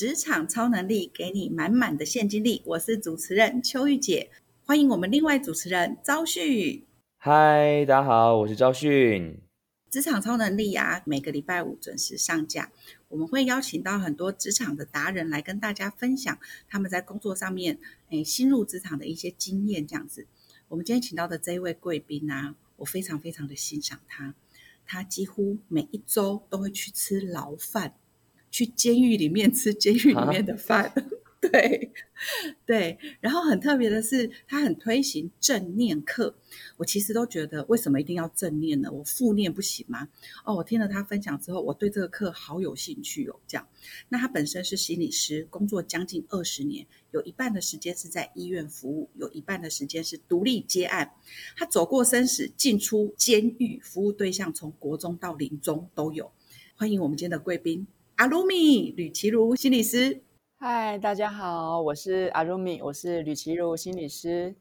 职场超能力，给你满满的现金力。我是主持人邱玉姐，欢迎我们另外主持人昭旭。嗨，大家好，我是昭旭。职场超能力啊，每个礼拜五准时上架。我们会邀请到很多职场的达人来跟大家分享他们在工作上面，诶，新入职场的一些经验。这样子，我们今天请到的这一位贵宾啊，我非常非常的欣赏他。他几乎每一周都会去吃牢饭，去监狱里面吃监狱里面的饭。对，对，然后很特别的是，他很推行正念课。我其实都觉得，为什么一定要正念呢？我负念不行吗？哦，我听了他分享之后，我对这个课好有兴趣哦。这样，那他本身是心理师，工作将近二十年，有一半的时间是在医院服务，有一半的时间是独立接案。他走过生死，进出监狱，服务对象从国中到临终都有。欢迎我们今天的贵宾阿鲁米吕奇如心理师。嗨，大家好，我是阿鲁米，我是吕奇如心理师。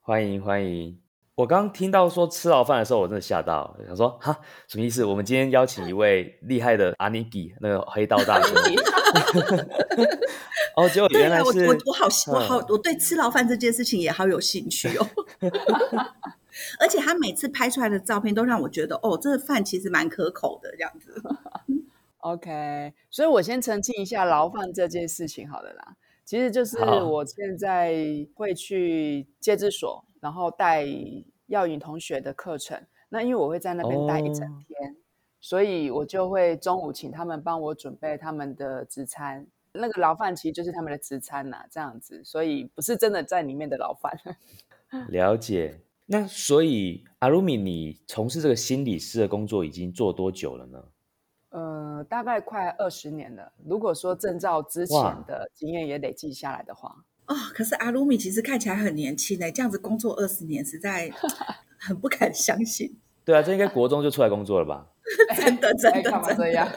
欢迎欢迎！我刚听到说吃牢饭的时候，我真的吓到，想说哈什么意思？我们今天邀请一位厉害的阿尼基，那个黑道大哥。哦，结果原来是我我我好我好我对吃牢饭这件事情也好有兴趣哦。而且他每次拍出来的照片都让我觉得，哦，这个饭其实蛮可口的，这样子。OK，所以我先澄清一下牢饭这件事情，好了啦。其实就是我现在会去戒治所，然后带耀云同学的课程。那因为我会在那边待一整天，所以我就会中午请他们帮我准备他们的职餐。那个牢饭其实就是他们的职餐呐，这样子，所以不是真的在里面的牢饭。了解。那所以阿鲁米，你从事这个心理师的工作已经做多久了呢？呃，大概快二十年了。如果说证照之前的经验也累积下来的话，哦，可是阿鲁米其实看起来很年轻呢，这样子工作二十年，实在 很不敢相信。对啊，这应该国中就出来工作了吧？真的真的干嘛这样？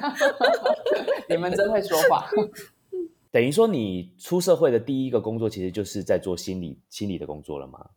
你们真会说话。等于说你出社会的第一个工作，其实就是在做心理心理的工作了吗？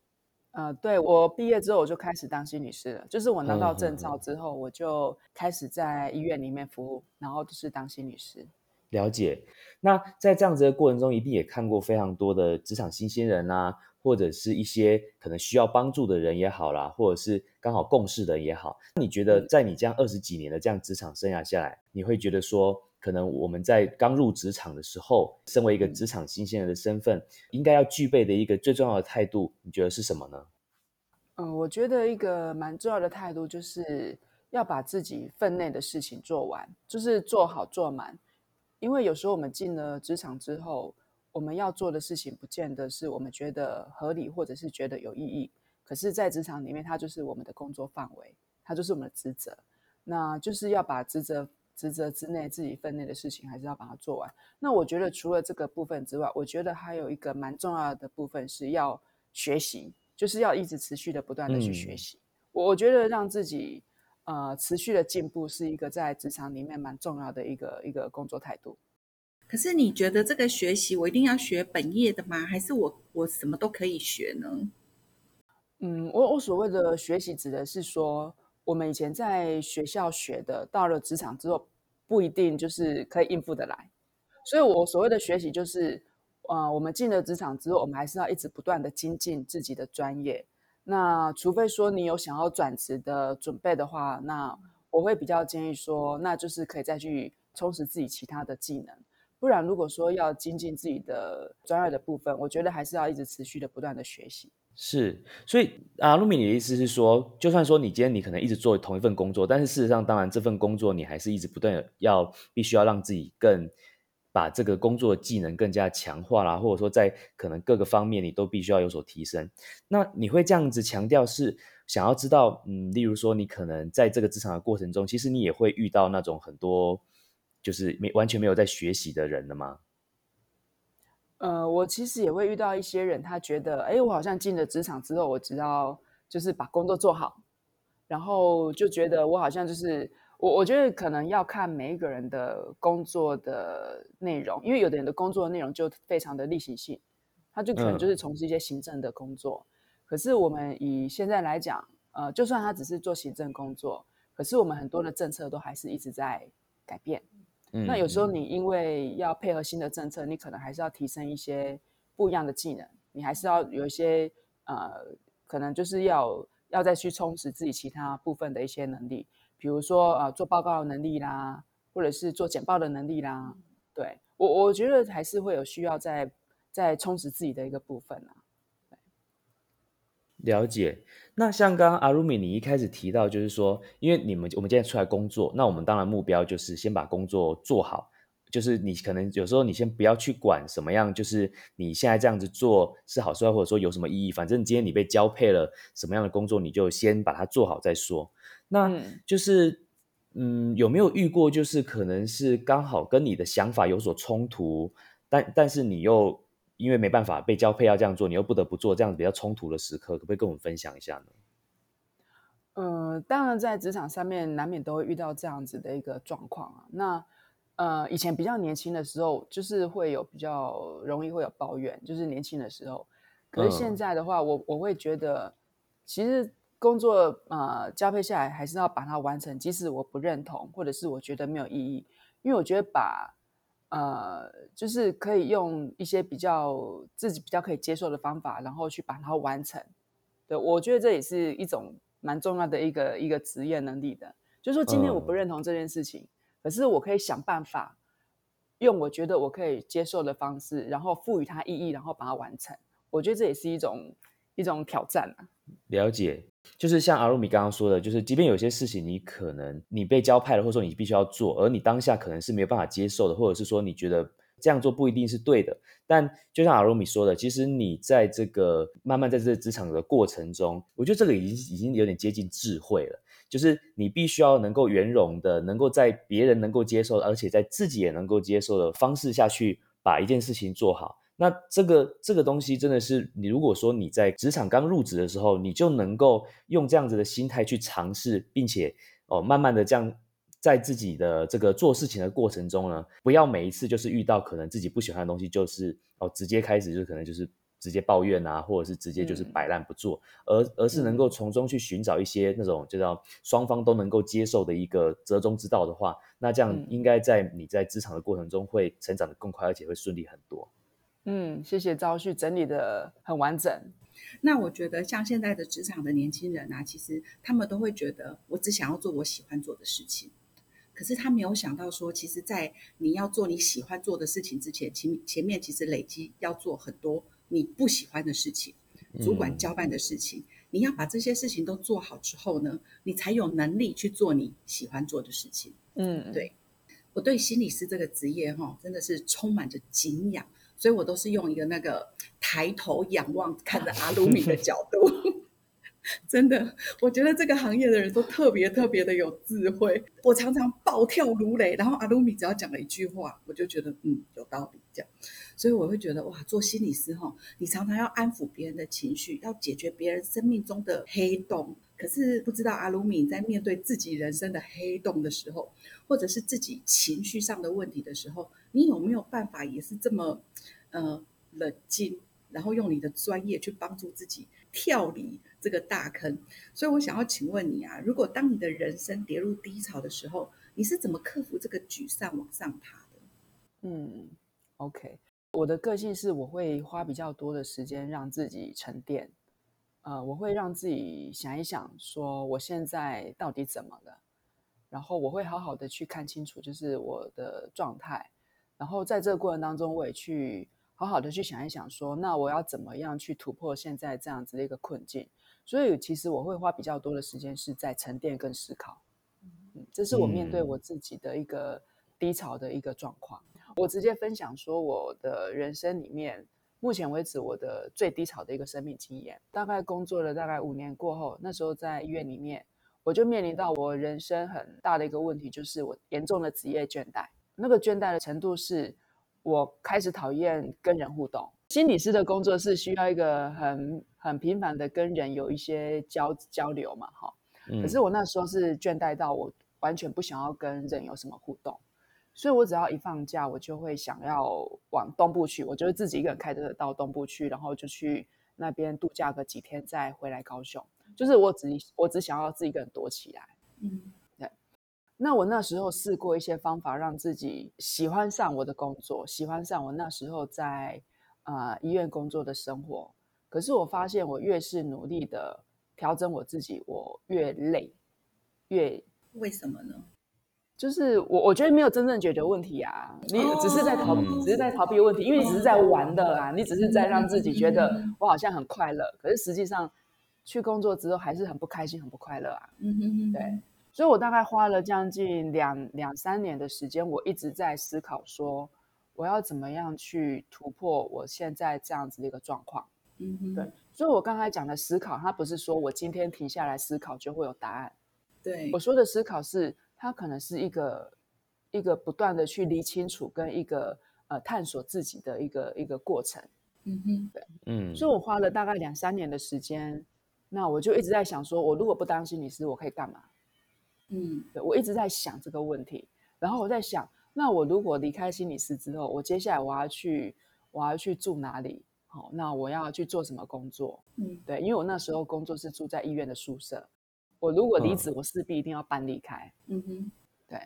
呃，对我毕业之后我就开始当心理师了。就是我拿到证照之后，我就开始在医院里面服务，然后就是当心理师。了解。那在这样子的过程中，一定也看过非常多的职场新鲜人啊，或者是一些可能需要帮助的人也好啦，或者是刚好共事的也好。你觉得在你这样二十几年的这样职场生涯下来，你会觉得说？可能我们在刚入职场的时候，身为一个职场新鲜人的身份，应该要具备的一个最重要的态度，你觉得是什么呢？嗯，我觉得一个蛮重要的态度，就是要把自己分内的事情做完，就是做好做满。因为有时候我们进了职场之后，我们要做的事情，不见得是我们觉得合理，或者是觉得有意义。可是，在职场里面，它就是我们的工作范围，它就是我们的职责。那就是要把职责。职责之内，自己分内的事情还是要把它做完。那我觉得除了这个部分之外，我觉得还有一个蛮重要的部分是要学习，就是要一直持续的不断的去学习。我我觉得让自己呃持续的进步是一个在职场里面蛮重要的一个一个工作态度。可是你觉得这个学习我一定要学本业的吗？还是我我什么都可以学呢？嗯，我我所谓的学习指的是说。我们以前在学校学的，到了职场之后不一定就是可以应付得来，所以我所谓的学习就是，呃，我们进了职场之后，我们还是要一直不断的精进自己的专业。那除非说你有想要转职的准备的话，那我会比较建议说，那就是可以再去充实自己其他的技能。不然，如果说要精进自己的专业的部分，我觉得还是要一直持续的不断的学习。是，所以阿露米，你的意思是说，就算说你今天你可能一直做同一份工作，但是事实上，当然这份工作你还是一直不断要必须要让自己更把这个工作的技能更加强化啦，或者说在可能各个方面你都必须要有所提升。那你会这样子强调是想要知道，嗯，例如说你可能在这个职场的过程中，其实你也会遇到那种很多就是没完全没有在学习的人的吗？呃，我其实也会遇到一些人，他觉得，哎，我好像进了职场之后，我只要就是把工作做好，然后就觉得我好像就是我，我觉得可能要看每一个人的工作的内容，因为有的人的工作内容就非常的例行性，他就可能就是从事一些行政的工作。可是我们以现在来讲，呃，就算他只是做行政工作，可是我们很多的政策都还是一直在改变。那有时候你因为要配合新的政策，你可能还是要提升一些不一样的技能，你还是要有一些呃，可能就是要要再去充实自己其他部分的一些能力，比如说呃做报告的能力啦，或者是做简报的能力啦。对我我觉得还是会有需要在在充实自己的一个部分啊。了解。那像刚刚阿鲁米，你一开始提到，就是说，因为你们我们今天出来工作，那我们当然目标就是先把工作做好。就是你可能有时候你先不要去管什么样，就是你现在这样子做是好是坏，或者说有什么意义，反正今天你被交配了什么样的工作，你就先把它做好再说。那就是，嗯，有没有遇过，就是可能是刚好跟你的想法有所冲突，但但是你又。因为没办法被交配要这样做，你又不得不做这样子比较冲突的时刻，可不可以跟我们分享一下呢？呃，当然在职场上面难免都会遇到这样子的一个状况啊。那呃，以前比较年轻的时候，就是会有比较容易会有抱怨，就是年轻的时候。可是现在的话，我我会觉得，其实工作呃交配下来还是要把它完成，即使我不认同，或者是我觉得没有意义，因为我觉得把。呃，就是可以用一些比较自己比较可以接受的方法，然后去把它完成。对我觉得这也是一种蛮重要的一个一个职业能力的。就是说，今天我不认同这件事情，可是我可以想办法用我觉得我可以接受的方式，然后赋予它意义，然后把它完成。我觉得这也是一种一种挑战啊。了解。就是像阿鲁米刚刚说的，就是即便有些事情你可能你被交派了，或者说你必须要做，而你当下可能是没有办法接受的，或者是说你觉得这样做不一定是对的。但就像阿鲁米说的，其实你在这个慢慢在这个职场的过程中，我觉得这个已经已经有点接近智慧了。就是你必须要能够圆融的，能够在别人能够接受，而且在自己也能够接受的方式下去把一件事情做好。那这个这个东西真的是你，如果说你在职场刚入职的时候，你就能够用这样子的心态去尝试，并且哦，慢慢的这样在自己的这个做事情的过程中呢，不要每一次就是遇到可能自己不喜欢的东西，就是哦直接开始就可能就是直接抱怨啊，或者是直接就是摆烂不做，而而是能够从中去寻找一些那种就叫双方都能够接受的一个折中之道的话，那这样应该在你在职场的过程中会成长的更快，而且会顺利很多。嗯，谢谢招旭整理的很完整。那我觉得像现在的职场的年轻人啊，其实他们都会觉得我只想要做我喜欢做的事情，可是他没有想到说，其实，在你要做你喜欢做的事情之前，前前面其实累积要做很多你不喜欢的事情，主管交办的事情，你要把这些事情都做好之后呢，你才有能力去做你喜欢做的事情。嗯，对我对心理师这个职业哈，真的是充满着敬仰。所以我都是用一个那个抬头仰望看着阿鲁米的角度，真的，我觉得这个行业的人都特别特别的有智慧。我常常暴跳如雷，然后阿鲁米只要讲了一句话，我就觉得嗯有道理这样。所以我会觉得哇，做心理师哈，你常常要安抚别人的情绪，要解决别人生命中的黑洞。可是不知道阿鲁米在面对自己人生的黑洞的时候，或者是自己情绪上的问题的时候，你有没有办法也是这么，呃，冷静，然后用你的专业去帮助自己跳离这个大坑？所以我想要请问你啊，如果当你的人生跌入低潮的时候，你是怎么克服这个沮丧往上爬的？嗯，OK，我的个性是我会花比较多的时间让自己沉淀。呃，我会让自己想一想，说我现在到底怎么了，然后我会好好的去看清楚，就是我的状态，然后在这个过程当中，我也去好好的去想一想，说那我要怎么样去突破现在这样子的一个困境。所以其实我会花比较多的时间是在沉淀跟思考，嗯，这是我面对我自己的一个低潮的一个状况。我直接分享说，我的人生里面。目前为止，我的最低潮的一个生命经验，大概工作了大概五年过后，那时候在医院里面，我就面临到我人生很大的一个问题，就是我严重的职业倦怠。那个倦怠的程度是，我开始讨厌跟人互动。心理师的工作是需要一个很很频繁的跟人有一些交交流嘛，哈。可是我那时候是倦怠到我完全不想要跟人有什么互动。所以，我只要一放假，我就会想要往东部去。我就会自己一个人开车到东部去，然后就去那边度假个几天，再回来高雄。就是我只我只想要自己一个人躲起来。嗯，对。那我那时候试过一些方法，让自己喜欢上我的工作，喜欢上我那时候在啊、医院工作的生活。可是我发现，我越是努力的调整我自己，我越累，越为什么呢？就是我我觉得没有真正解决问题啊，你只是在逃，哦只是在逃避问题，因为你只是在玩的啊，你只是在让自己觉得嗯我好像很快乐，可是实际上去工作之后还是很不开心，很不快乐啊。嗯哼哼，对，所以我大概花了将近两两三年的时间，我一直在思考说，我要怎么样去突破我现在这样子的一个状况。嗯哼，对，所以我刚才讲的思考，它不是说我今天停下来思考就会有答案。对我，说的思考是，它可能是一个一个不断的去理清楚跟一个呃探索自己的一个一个过程。嗯哼，对嗯，所以我花了大概两三年的时间，那我就一直在想说，我如果不当心理师，我可以干嘛？嗯对我一直在想这个问题，然后我在想，那我如果离开心理师之后，我接下来我要去我要去住哪里？好，那我要去做什么工作？嗯对，因为我那时候工作是住在医院的宿舍，我如果离嗯职，我势必一定要搬离开。嗯哼，对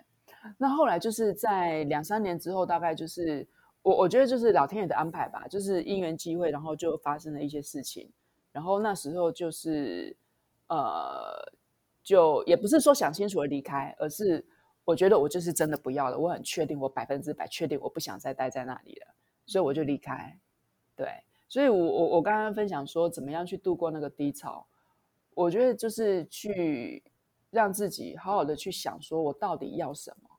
那后来就是在两三年之后，大概就是我我觉得就是老天爷的安排吧，就是因缘机会，然后就发生了一些事情，然后那时候就是呃，就也不是说想清楚而离开，而是我觉得我就是真的不要了，我很确定，我百分之百确定我不想再待在那里了，所以我就离开。对，所以我我我刚刚分享说怎么样去度过那个低潮，我觉得就是去让自己好好的去想，说我到底要什么。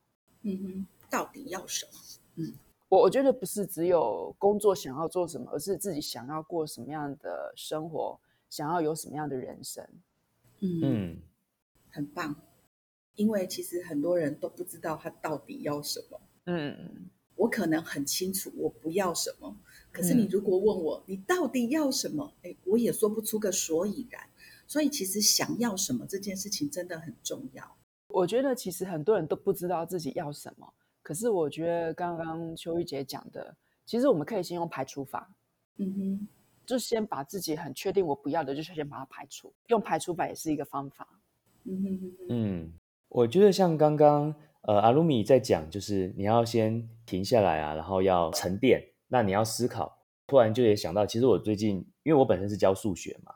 嗯哼，到底要什么？嗯我我觉得不是只有工作想要做什么，而是自己想要过什么样的生活，想要有什么样的人生。嗯嗯很棒，因为其实很多人都不知道他到底要什么。嗯，我可能很清楚我不要什么，可是你嗯如果问我你到底要什么，哎，我也说不出个所以然。所以其实想要什么这件事情真的很重要。我觉得其实很多人都不知道自己要什么，可是我觉得刚刚秋玉姐讲的，其实我们可以先用排除法，嗯哼，就先把自己很确定我不要的，就先把它排除，用排除法也是一个方法。嗯哼哼哼，嗯，我觉得像刚刚呃阿鲁米在讲，就是你要先停下来啊，然后要沉淀，那你要思考。突然就也想到，其实我最近因为我本身是教数学嘛，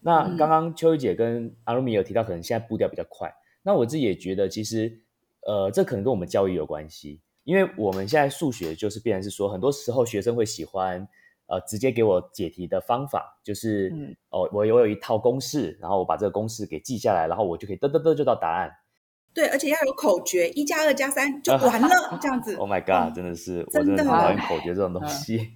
那嗯刚刚秋雨姐跟阿鲁米有提到，可能现在步调比较快。那我自己也觉得，其实呃，这可能跟我们教育有关系，因为我们现在数学就是变成是说，很多时候学生会喜欢呃直接给我解题的方法，就是、嗯哦，我有有一套公式，然后我把这个公式给记下来，然后我就可以嘚嘚嘚就到答案。对，而且要有口诀，一加二加三就完了，这样子。Oh my god！、真的是我真的很讨厌口诀这种东西。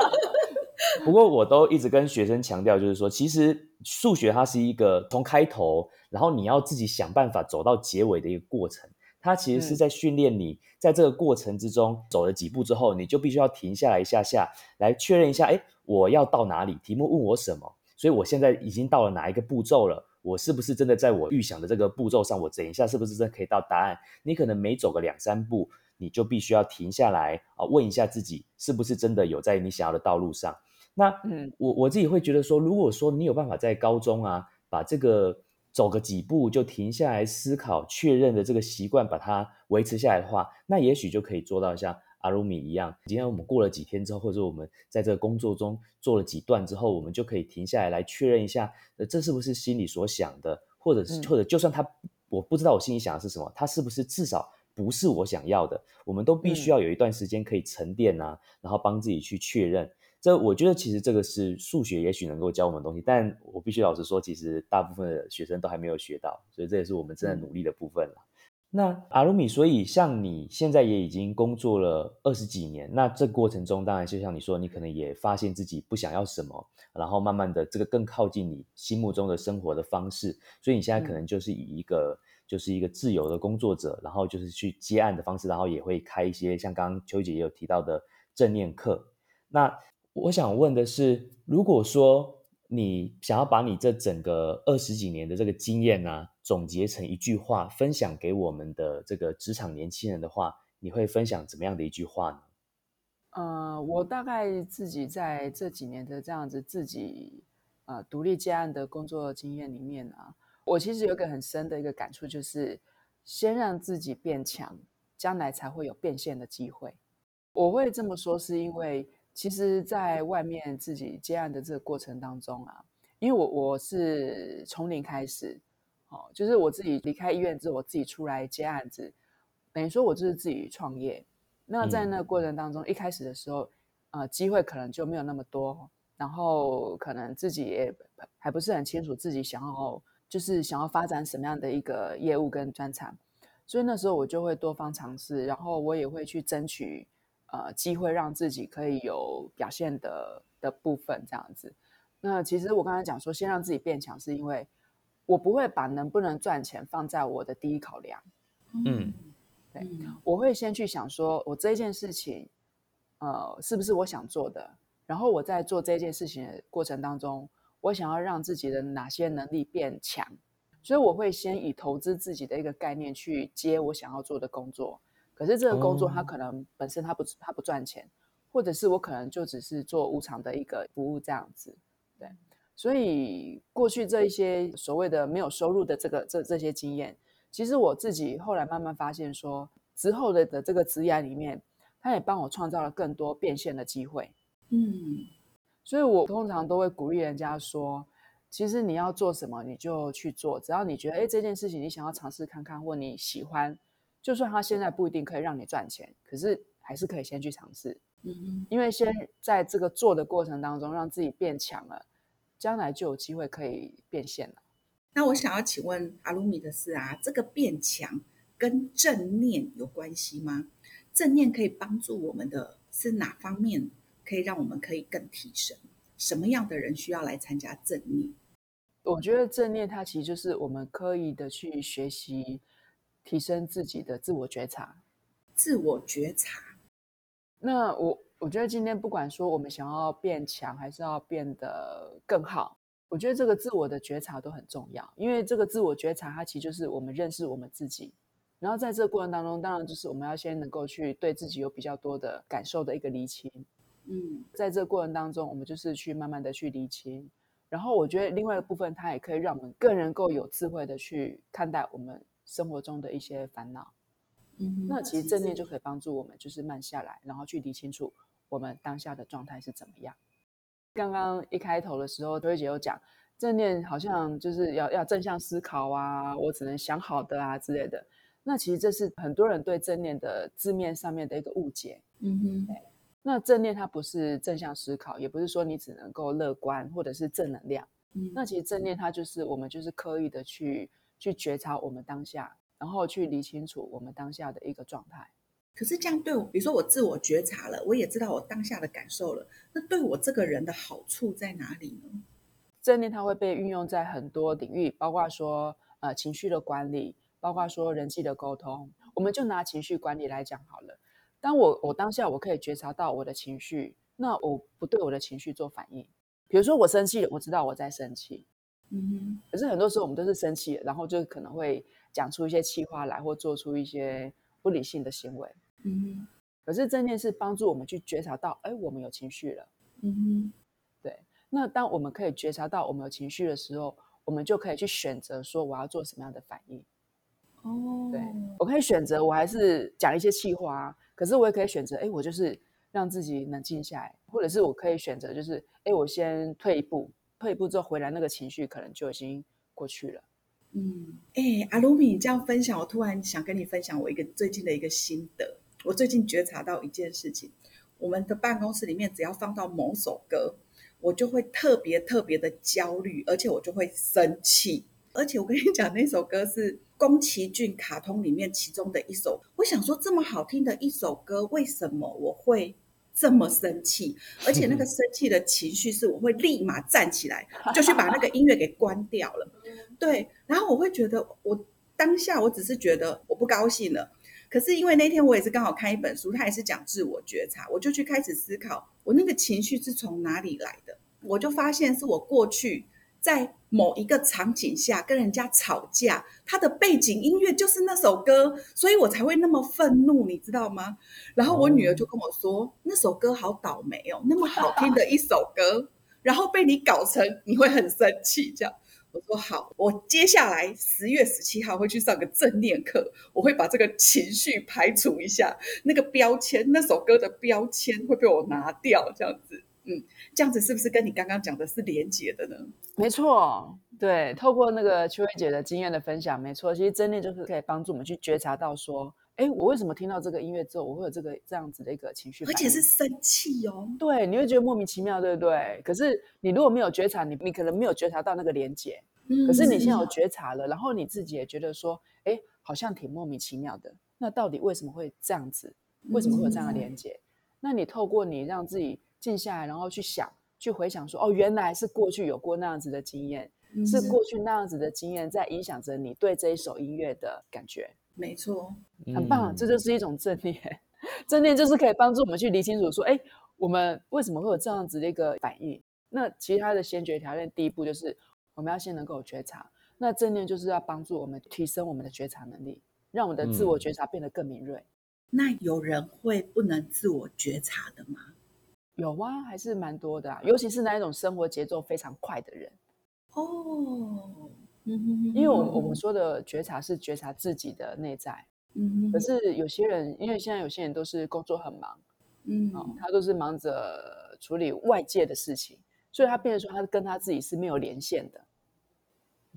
不过我都一直跟学生强调，就是说，其实数学它是一个从开头，然后你要自己想办法走到结尾的一个过程。它其实是嗯在训练你，在这个过程之中走了几步之后，你就必须要停下来一下下，来确认一下，哎，我要到哪里？题目问我什么？所以我现在已经到了哪一个步骤了？我是不是真的在我预想的这个步骤上？我等一下是不是真的可以到答案？你可能每走个两三步，你就必须要停下来啊，问一下自己是不是真的有在你想要的道路上。那嗯我我自己会觉得说，如果说你有办法在高中啊，把这个走个几步就停下来思考、确认的这个习惯，把它维持下来的话，那也许就可以做到像阿鲁米一样。今天我们过了几天之后，或者我们在这个工作中做了几段之后，我们就可以停下来来确认一下，呃，这是不是心里所想的，或者是、嗯或者就算他我不知道我心里想的是什么，他是不是至少不是我想要的，我们都必须嗯要有一段时间可以沉淀啊，然后帮自己去确认。这我觉得其实这个是数学也许能够教我们的东西，但我必须老实说，其实大部分的学生都还没有学到，所以这也是我们正在努力的部分了。那阿鲁米，所以像你现在也已经工作了二十几年，那这过程中，当然就像你说，你可能也发现自己不想要什么，然后慢慢的这个更靠近你心目中的生活的方式，所以你现在可能就是以一个、就是一个自由的工作者，然后就是去接案的方式，然后也会开一些像刚刚秋姐也有提到的正念课。那我想问的是，如果说你想要把你这整个二十几年的这个经验啊，总结成一句话，分享给我们的这个职场年轻人的话，你会分享怎么样的一句话呢？呃，我大概自己在这几年的这样子自己呃独立接案的工作经验里面啊，我其实有个很深的一个感触，就是先让自己变强，将来才会有变现的机会。我会这么说，是因为其实在外面自己接案的这个过程当中啊，因为我我是从零开始，哦，就是我自己离开医院之后，我自己出来接案子，等于说我就是自己创业。那在那个过程当中，一开始的时候，呃，机会可能就没有那么多，然后可能自己也还不是很清楚自己想要就是想要发展什么样的一个业务跟专长，所以那时候我就会多方尝试，然后我也会去争取呃机会，让自己可以有表现的的部分这样子。那其实我刚才讲说，先让自己变强，是因为我不会把能不能赚钱放在我的第一考量。嗯。对，我会先去想说，我这件事情，呃，是不是我想做的？然后我在做这件事情的过程当中，我想要让自己的哪些能力变强？所以我会先以投资自己的一个概念去接我想要做的工作。可是这个工作它可能本身它不它不赚钱，或者是我可能就只是做无偿的一个服务这样子。对，所以过去这一些所谓的没有收入的这个这这些经验。其实我自己后来慢慢发现，说之后的的这个职业里面，他也帮我创造了更多变现的机会。嗯，所以我通常都会鼓励人家说，其实你要做什么你就去做，只要你觉得哎这件事情你想要尝试看看，或你喜欢，就算他现在不一定可以让你赚钱，可是还是可以先去尝试。嗯因为先在这个做的过程当中，让自己变强了，将来就有机会可以变现了。那我想要请问阿鲁米的是啊，这个变强跟正念有关系吗？正念可以帮助我们的是哪方面？可以让我们可以更提升？什么样的人需要来参加正念？我觉得正念它其实就是我们刻意的去学习，提升自己的自我觉察。自我觉察。那我我觉得今天不管说我们想要变强，还是要变得更好。我觉得这个自我的觉察都很重要，因为这个自我觉察，它其实就是我们认识我们自己。然后在这个过程当中，当然就是我们要先能够去对自己有比较多的感受的一个厘清。嗯，在这个过程当中，我们就是去慢慢的去厘清。然后我觉得另外一个部分，它也可以让我们更能够有智慧的去看待我们生活中的一些烦恼。嗯，那其实正念就可以帮助我们，就是慢下来，然后去理清楚我们当下的状态是怎么样。刚刚一开头的时候，周慧姐有讲正念好像就是要要正向思考啊，我只能想好的啊之类的。那其实这是很多人对正念的字面上面的一个误解。嗯哼，那正念它不是正向思考，也不是说你只能够乐观或者是正能量。嗯，那其实正念它就是我们就是刻意的去去觉察我们当下，然后去理清楚我们当下的一个状态。可是这样对我，比如说我自我觉察了，我也知道我当下的感受了，那对我这个人的好处在哪里呢？正念它会被运用在很多领域，包括说呃情绪的管理，包括说人际的沟通。我们就拿情绪管理来讲好了。当我我当下我可以觉察到我的情绪，那我不对我的情绪做反应。比如说我生气了，我知道我在生气。嗯哼。可是很多时候我们都是生气了，然后就可能会讲出一些气话来，或做出一些不理性的行为。嗯，可是正念是帮助我们去觉察到，哎，我们有情绪了。嗯哼，对。那当我们可以觉察到我们有情绪的时候，我们就可以去选择说我要做什么样的反应。哦，对，我可以选择我还是讲一些气话，可是我也可以选择，哎，我就是让自己冷静下来，或者是我可以选择，就是哎，我先退一步，退一步之后回来，那个情绪可能就已经过去了。嗯，哎，阿鲁米你这样分享，我突然想跟你分享我一个最近的一个心得。我最近觉察到一件事情，我们的办公室里面只要放到某首歌，我就会特别特别的焦虑，而且我就会生气。而且我跟你讲，那首歌是宫崎骏卡通里面其中的一首。我想说，这么好听的一首歌，为什么我会这么生气？而且那个生气的情绪是，我会立马站起来，就去把那个音乐给关掉了。对，然后我会觉得，我当下我只是觉得我不高兴了。可是因为那天我也是刚好看一本书，它也是讲自我觉察，我就去开始思考，我那个情绪是从哪里来的？我就发现是我过去在某一个场景下跟人家吵架，他的背景音乐就是那首歌，所以我才会那么愤怒，你知道吗？然后我女儿就跟我说，那首歌好倒霉哦，那么好听的一首歌，然后被你搞成你会很生气这样。我说好，我接下来十月十七号会去上个正念课，我会把这个情绪排除一下，那个标签，那首歌的标签会被我拿掉，这样子，嗯，这样子是不是跟你刚刚讲的是连结的呢？没错，对，透过那个秋薇姐的经验的分享，没错，其实真念就是可以帮助我们去觉察到说。哎，我为什么听到这个音乐之后，我会有这个这样子的一个情绪？而且是生气哦。对，你会觉得莫名其妙，对不对？可是你如果没有觉察，你你可能没有觉察到那个连接。嗯。可是你现在有觉察了，然后你自己也觉得说，哎，好像挺莫名其妙的。那到底为什么会这样子？为什么会有这样的连接？那你透过你让自己静下来，然后去想，去回想说，哦，原来是过去有过那样子的经验，是过去那样子的经验在影响着你对这一首音乐的感觉。没错，很棒，这就是一种正念。正念就是可以帮助我们去理清楚，说，哎，我们为什么会有这样子的一个反应？那其他的先决条件，第一步就是我们要先能够觉察。那正念就是要帮助我们提升我们的觉察能力，让我们的自我觉察变得更敏锐。那有人会不能自我觉察的吗？有啊，还是蛮多的啊，尤其是那一种生活节奏非常快的人。哦。因为我我们说的觉察是觉察自己的内在，嗯，可是有些人，因为现在有些人都是工作很忙，嗯，他都是忙着处理外界的事情，所以他变成说他跟他自己是没有连线的，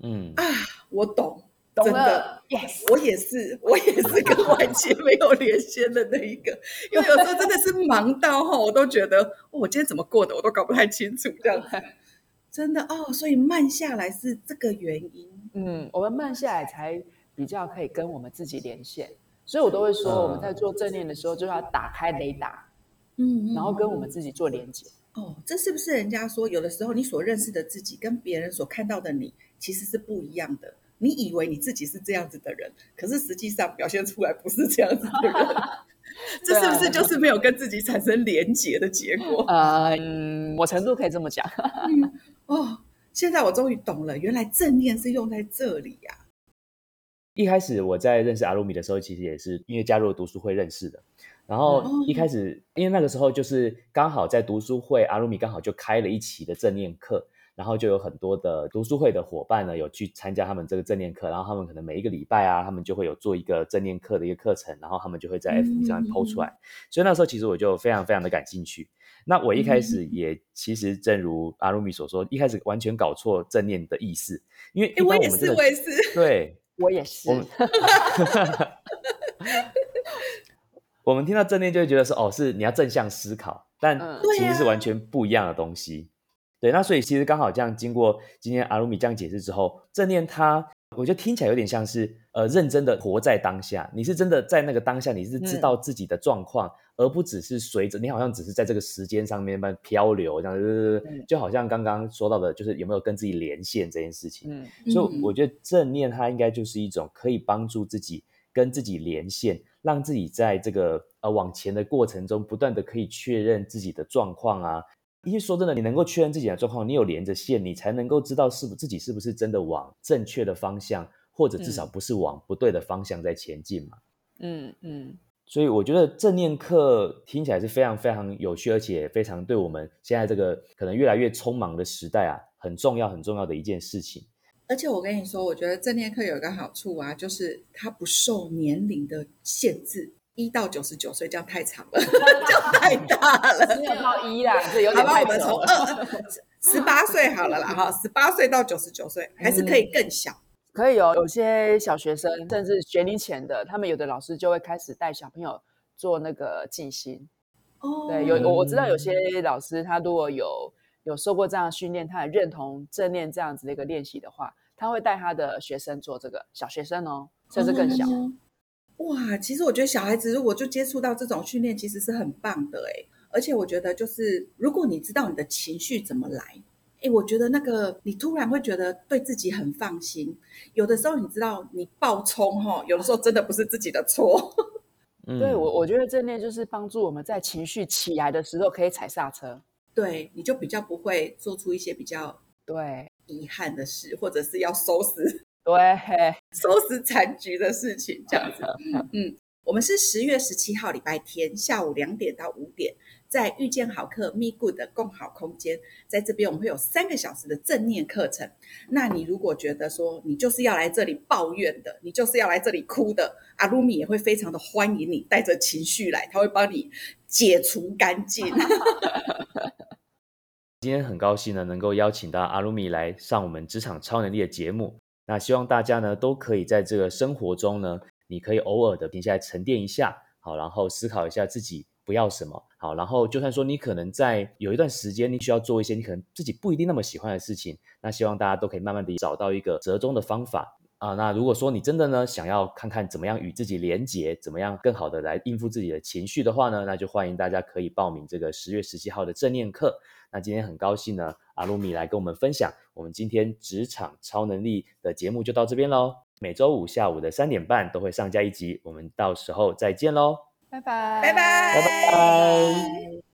嗯。啊，我懂，懂了，yes，我也是，我也是跟外界没有连线的那一个，因为有时候真的是忙到哈，我都觉得我今天怎么过的，我都搞不太清楚这样子。真的哦，所以慢下来是这个原因。嗯，我们慢下来才比较可以跟我们自己连线。所以我都会说，我们在做正念的时候，就要打开雷达，嗯，然后跟我们自己做连接。哦，这是不是人家说，有的时候你所认识的自己跟别人所看到的你其实是不一样的？你以为你自己是这样子的人，可是实际上表现出来不是这样子的人。这是不是就是没有跟自己产生连结的结果？呃，我程度可以这么讲。哦，现在我终于懂了，原来正念是用在这里呀。一开始我在认识阿鲁米的时候，其实也是因为加入了读书会认识的。然后一开始，因为那个时候就是刚好在读书会，阿鲁米刚好就开了一期的正念课。然后就有很多的读书会的伙伴呢，有去参加他们这个正念课，然后他们可能每一个礼拜啊，他们就会有做一个正念课的一个课程，然后他们就会在 F B 上面抛出来。所以那时候其实我就非常非常的感兴趣。那我一开始也其实正如阿鲁米所说，一开始完全搞错正念的意思，因为我也是，我也是，对我也是。我们听到正念就会觉得说，哦，是你要正向思考，但其实是完全不一样的东西。对，那所以其实刚好这样，经过今天阿鲁米这样解释之后，正念它，我觉得听起来有点像是，呃，认真的活在当下。你是真的在那个当下，你是知道自己的状况，而不只是随着你好像只是在这个时间上面慢漂流这样子，就好像刚刚说到的，就是有没有跟自己连线这件事情。嗯，所以我觉得正念它应该就是一种可以帮助自己跟自己连线，让自己在这个呃往前的过程中，不断的可以确认自己的状况啊。因为说真的，你能够确认自己的状况，你有连着线，你才能够知道是不自己是不是真的往正确的方向，或者至少不是往不对的方向在前进嘛。嗯嗯。所以我觉得正念课听起来是非常非常有趣，而且非常对我们现在这个可能越来越匆忙的时代啊，很重要很重要的一件事情。而且我跟你说，我觉得正念课有一个好处啊，就是它不受年龄的限制。一到九十九岁这样太长了，这样太大了。没有到一啦，这有点太从二十八岁好了啦，哈，十八岁到九十九岁还是可以更小。可以哦，有些小学生甚至学龄前的，他们有的老师就会开始带小朋友做那个静心。哦，对，有我我知道有些老师，他如果有有受过这样的训练，他很认同正念这样子的一个练习的话，他会带他的学生做这个小学生哦，甚至更小。哇，其实我觉得小孩子如果就接触到这种训练，其实是很棒的哎。而且我觉得，就是如果你知道你的情绪怎么来，哎，我觉得那个你突然会觉得对自己很放心。有的时候你知道你暴冲哈，有的时候真的不是自己的错。对我，我觉得正念就是帮助我们在情绪起来的时候可以踩刹车。对，你就比较不会做出一些比较对遗憾的事，或者是要收拾。对，收拾残局的事情这样子，嗯，我们是十月十七号礼拜天下午两点到五点，在遇见好客 Me Good 的共好空间，在这边我们会有三个小时的正念课程。那你如果觉得说你就是要来这里抱怨的，你就是要来这里哭的，阿鲁米也会非常的欢迎你，带着情绪来，他会帮你解除干净。今天很高兴呢，能够邀请到阿鲁米来上我们职场超能力的节目。那希望大家呢都可以在这个生活中呢。你可以偶尔的停下来沉淀一下，好，然后思考一下自己不要什么，好，然后就算说你可能在有一段时间你需要做一些你可能自己不一定那么喜欢的事情，那希望大家都可以慢慢的找到一个折中的方法啊。那如果说你真的呢想要看看怎么样与自己连结，怎么样更好的来应付自己的情绪的话呢，那就欢迎大家可以报名这个十月十七号的正念课。那今天很高兴呢，阿鲁米来跟我们分享，我们今天职场超能力的节目就到这边喽。每周五下午的三点半都会上架一集，我们到时候再见喽，拜拜，拜拜，拜拜。